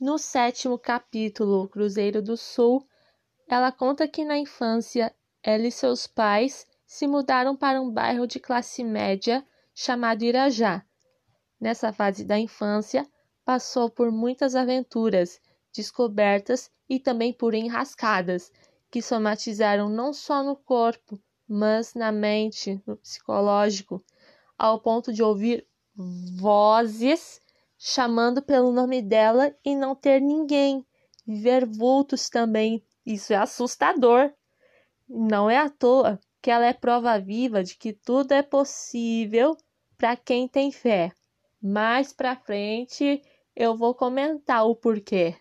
No sétimo capítulo, Cruzeiro do Sul, ela conta que na infância ela e seus pais se mudaram para um bairro de classe média chamado Irajá. Nessa fase da infância, passou por muitas aventuras, descobertas e também por enrascadas, que somatizaram não só no corpo, mas na mente, no psicológico, ao ponto de ouvir vozes chamando pelo nome dela e não ter ninguém, ver vultos também. Isso é assustador. Não é à toa que ela é prova viva de que tudo é possível para quem tem fé. Mais para frente eu vou comentar o porquê.